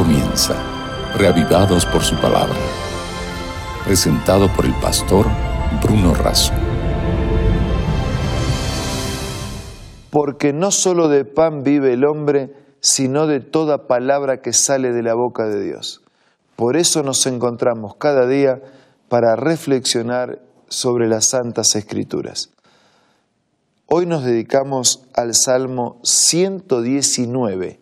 comienza, reavivados por su palabra. Presentado por el pastor Bruno Razo. Porque no solo de pan vive el hombre, sino de toda palabra que sale de la boca de Dios. Por eso nos encontramos cada día para reflexionar sobre las santas escrituras. Hoy nos dedicamos al Salmo 119.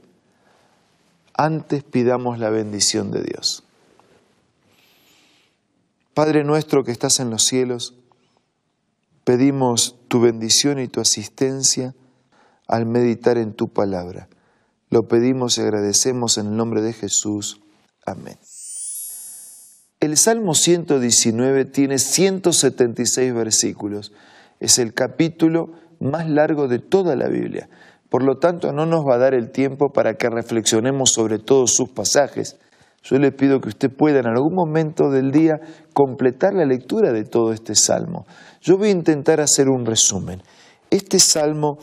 Antes pidamos la bendición de Dios. Padre nuestro que estás en los cielos, pedimos tu bendición y tu asistencia al meditar en tu palabra. Lo pedimos y agradecemos en el nombre de Jesús. Amén. El Salmo 119 tiene 176 versículos. Es el capítulo más largo de toda la Biblia. Por lo tanto, no nos va a dar el tiempo para que reflexionemos sobre todos sus pasajes. Yo le pido que usted pueda en algún momento del día completar la lectura de todo este salmo. Yo voy a intentar hacer un resumen. Este salmo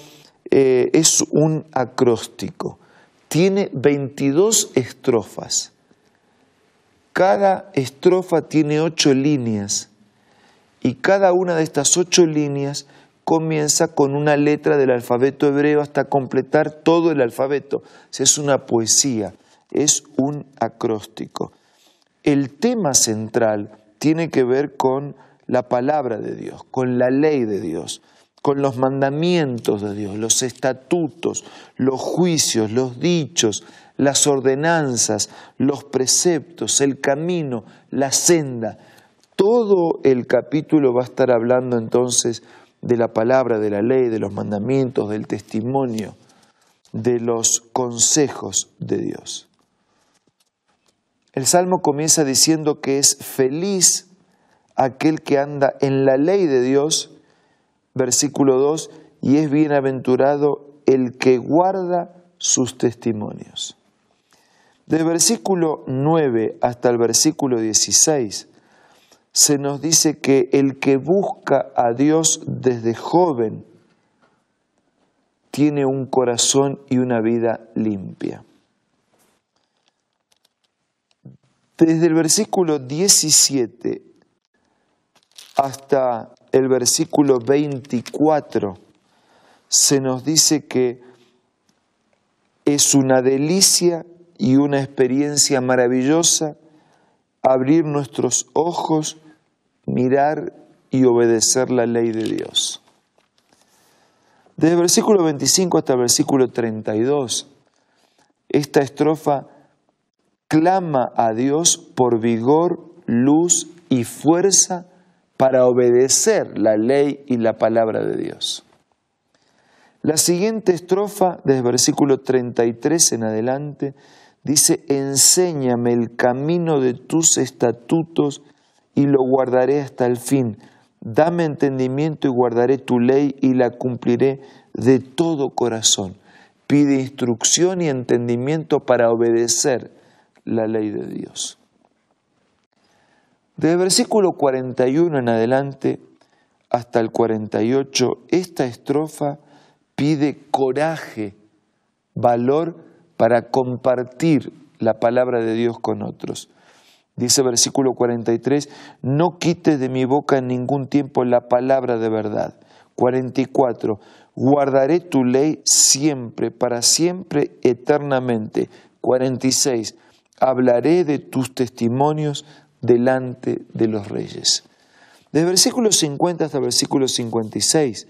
eh, es un acróstico. Tiene 22 estrofas. Cada estrofa tiene ocho líneas y cada una de estas ocho líneas comienza con una letra del alfabeto hebreo hasta completar todo el alfabeto. Es una poesía, es un acróstico. El tema central tiene que ver con la palabra de Dios, con la ley de Dios, con los mandamientos de Dios, los estatutos, los juicios, los dichos, las ordenanzas, los preceptos, el camino, la senda. Todo el capítulo va a estar hablando entonces de la palabra, de la ley, de los mandamientos, del testimonio, de los consejos de Dios. El Salmo comienza diciendo que es feliz aquel que anda en la ley de Dios, versículo 2, y es bienaventurado el que guarda sus testimonios. Del versículo 9 hasta el versículo 16 se nos dice que el que busca a Dios desde joven tiene un corazón y una vida limpia. Desde el versículo 17 hasta el versículo 24 se nos dice que es una delicia y una experiencia maravillosa abrir nuestros ojos mirar y obedecer la ley de Dios. Desde versículo 25 hasta versículo 32, esta estrofa clama a Dios por vigor, luz y fuerza para obedecer la ley y la palabra de Dios. La siguiente estrofa, desde el versículo 33 en adelante, dice, enséñame el camino de tus estatutos y lo guardaré hasta el fin. Dame entendimiento y guardaré tu ley y la cumpliré de todo corazón. Pide instrucción y entendimiento para obedecer la ley de Dios. Desde el versículo 41 en adelante hasta el 48, esta estrofa pide coraje, valor para compartir la palabra de Dios con otros. Dice versículo 43, no quites de mi boca en ningún tiempo la palabra de verdad. 44, guardaré tu ley siempre, para siempre, eternamente. 46, hablaré de tus testimonios delante de los reyes. Desde versículo 50 hasta versículo 56,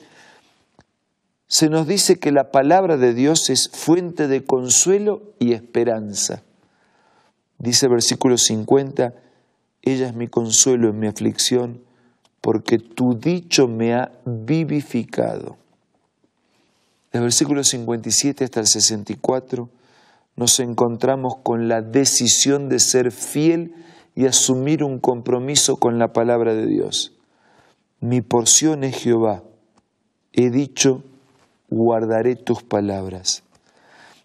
se nos dice que la palabra de Dios es fuente de consuelo y esperanza. Dice versículo 50, ella es mi consuelo en mi aflicción, porque tu dicho me ha vivificado. Del versículo 57 hasta el 64 nos encontramos con la decisión de ser fiel y asumir un compromiso con la palabra de Dios. Mi porción es Jehová. He dicho, guardaré tus palabras.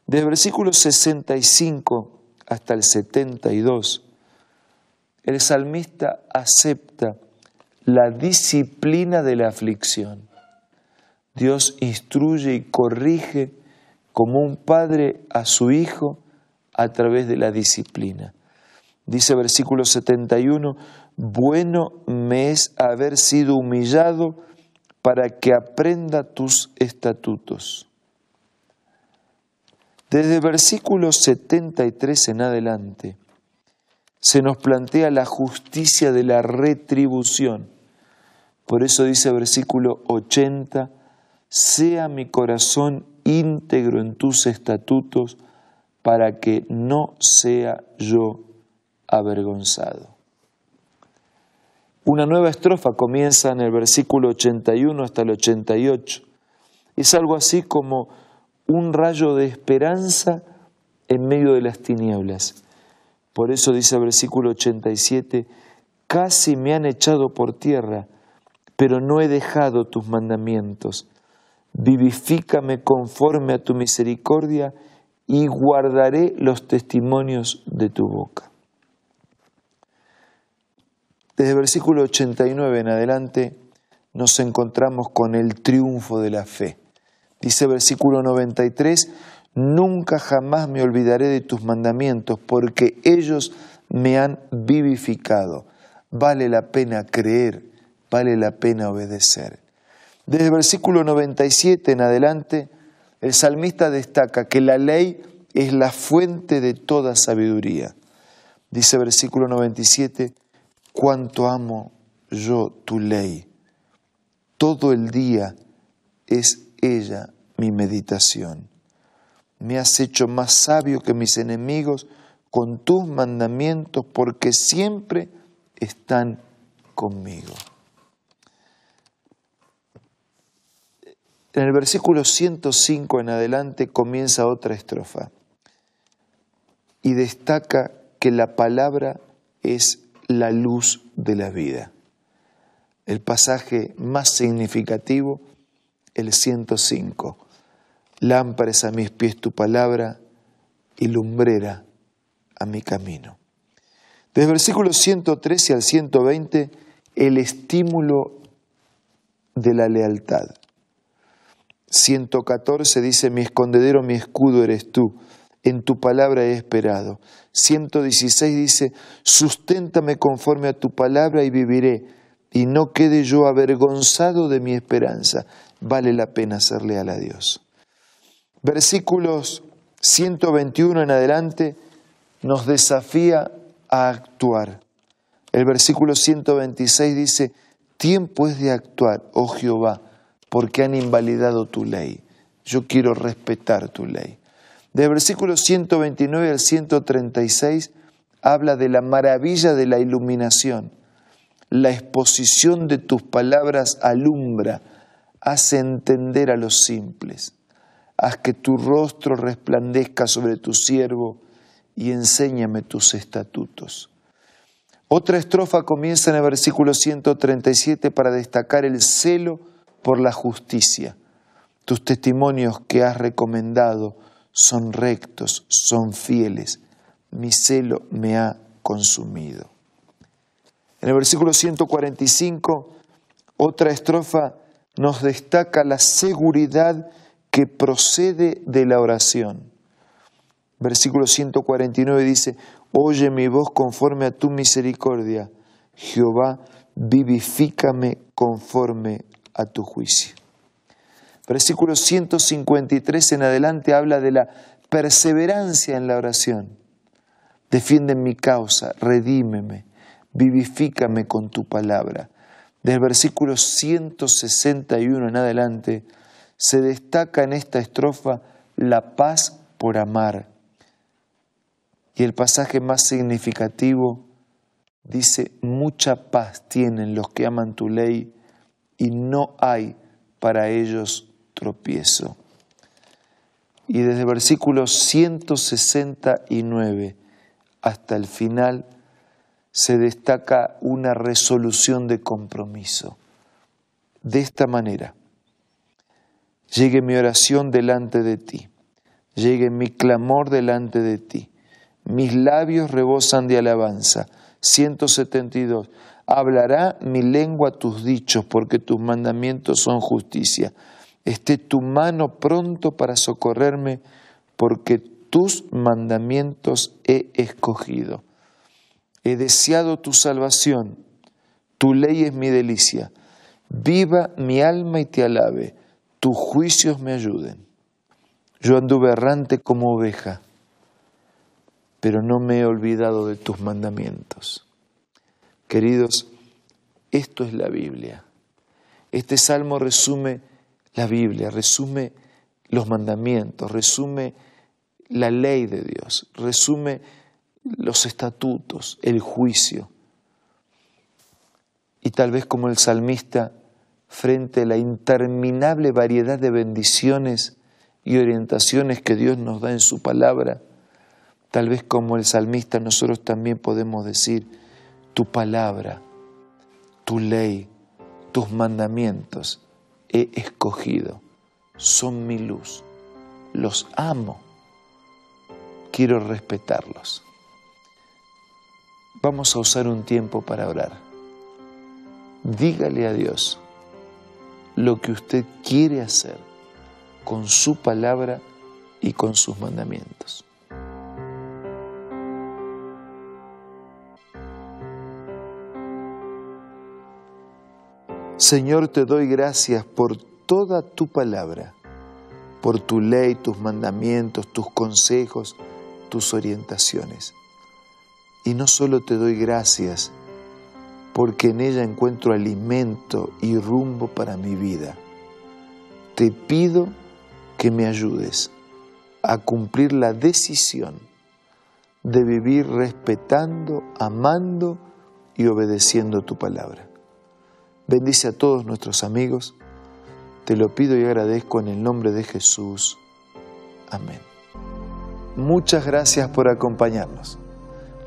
Del versículo 65 hasta el 72, el salmista acepta la disciplina de la aflicción. Dios instruye y corrige como un padre a su hijo a través de la disciplina. Dice versículo 71, bueno me es haber sido humillado para que aprenda tus estatutos. Desde versículo 73 en adelante se nos plantea la justicia de la retribución. Por eso dice versículo 80, sea mi corazón íntegro en tus estatutos para que no sea yo avergonzado. Una nueva estrofa comienza en el versículo 81 hasta el 88. Es algo así como un rayo de esperanza en medio de las tinieblas. Por eso dice el versículo 87, casi me han echado por tierra, pero no he dejado tus mandamientos. Vivifícame conforme a tu misericordia y guardaré los testimonios de tu boca. Desde el versículo 89 en adelante nos encontramos con el triunfo de la fe. Dice versículo 93, nunca jamás me olvidaré de tus mandamientos porque ellos me han vivificado. Vale la pena creer, vale la pena obedecer. Desde el versículo 97 en adelante, el salmista destaca que la ley es la fuente de toda sabiduría. Dice versículo 97, cuánto amo yo tu ley. Todo el día es ella mi meditación. Me has hecho más sabio que mis enemigos con tus mandamientos porque siempre están conmigo. En el versículo 105 en adelante comienza otra estrofa y destaca que la palabra es la luz de la vida. El pasaje más significativo, el 105. Lámparas a mis pies tu palabra y lumbrera a mi camino. Desde el versículo 113 al 120, el estímulo de la lealtad. 114 dice, mi escondedero, mi escudo eres tú en tu palabra he esperado. 116 dice, susténtame conforme a tu palabra y viviré, y no quede yo avergonzado de mi esperanza. Vale la pena ser leal a Dios. Versículos 121 en adelante nos desafía a actuar. El versículo 126 dice, tiempo es de actuar, oh Jehová, porque han invalidado tu ley. Yo quiero respetar tu ley. De versículo 129 al 136 habla de la maravilla de la iluminación. La exposición de tus palabras alumbra, hace entender a los simples. Haz que tu rostro resplandezca sobre tu siervo y enséñame tus estatutos. Otra estrofa comienza en el versículo 137 para destacar el celo por la justicia, tus testimonios que has recomendado son rectos, son fieles. Mi celo me ha consumido. En el versículo 145, otra estrofa nos destaca la seguridad que procede de la oración. Versículo 149 dice, Oye mi voz conforme a tu misericordia, Jehová, vivifícame conforme a tu juicio. Versículo 153 en adelante habla de la perseverancia en la oración. Defiende mi causa, redímeme, vivifícame con tu palabra. Del versículo 161 en adelante se destaca en esta estrofa la paz por amar. Y el pasaje más significativo dice, mucha paz tienen los que aman tu ley y no hay para ellos tropiezo. Y desde el versículo 169 hasta el final se destaca una resolución de compromiso. De esta manera, llegue mi oración delante de ti, llegue mi clamor delante de ti, mis labios rebosan de alabanza. 172. Hablará mi lengua tus dichos, porque tus mandamientos son justicia esté tu mano pronto para socorrerme, porque tus mandamientos he escogido. He deseado tu salvación, tu ley es mi delicia. Viva mi alma y te alabe, tus juicios me ayuden. Yo anduve errante como oveja, pero no me he olvidado de tus mandamientos. Queridos, esto es la Biblia. Este salmo resume la Biblia, resume los mandamientos, resume la ley de Dios, resume los estatutos, el juicio. Y tal vez como el salmista, frente a la interminable variedad de bendiciones y orientaciones que Dios nos da en su palabra, tal vez como el salmista nosotros también podemos decir, tu palabra, tu ley, tus mandamientos he escogido, son mi luz, los amo, quiero respetarlos. Vamos a usar un tiempo para orar. Dígale a Dios lo que usted quiere hacer con su palabra y con sus mandamientos. Señor, te doy gracias por toda tu palabra, por tu ley, tus mandamientos, tus consejos, tus orientaciones. Y no solo te doy gracias, porque en ella encuentro alimento y rumbo para mi vida. Te pido que me ayudes a cumplir la decisión de vivir respetando, amando y obedeciendo tu palabra. Bendice a todos nuestros amigos. Te lo pido y agradezco en el nombre de Jesús. Amén. Muchas gracias por acompañarnos.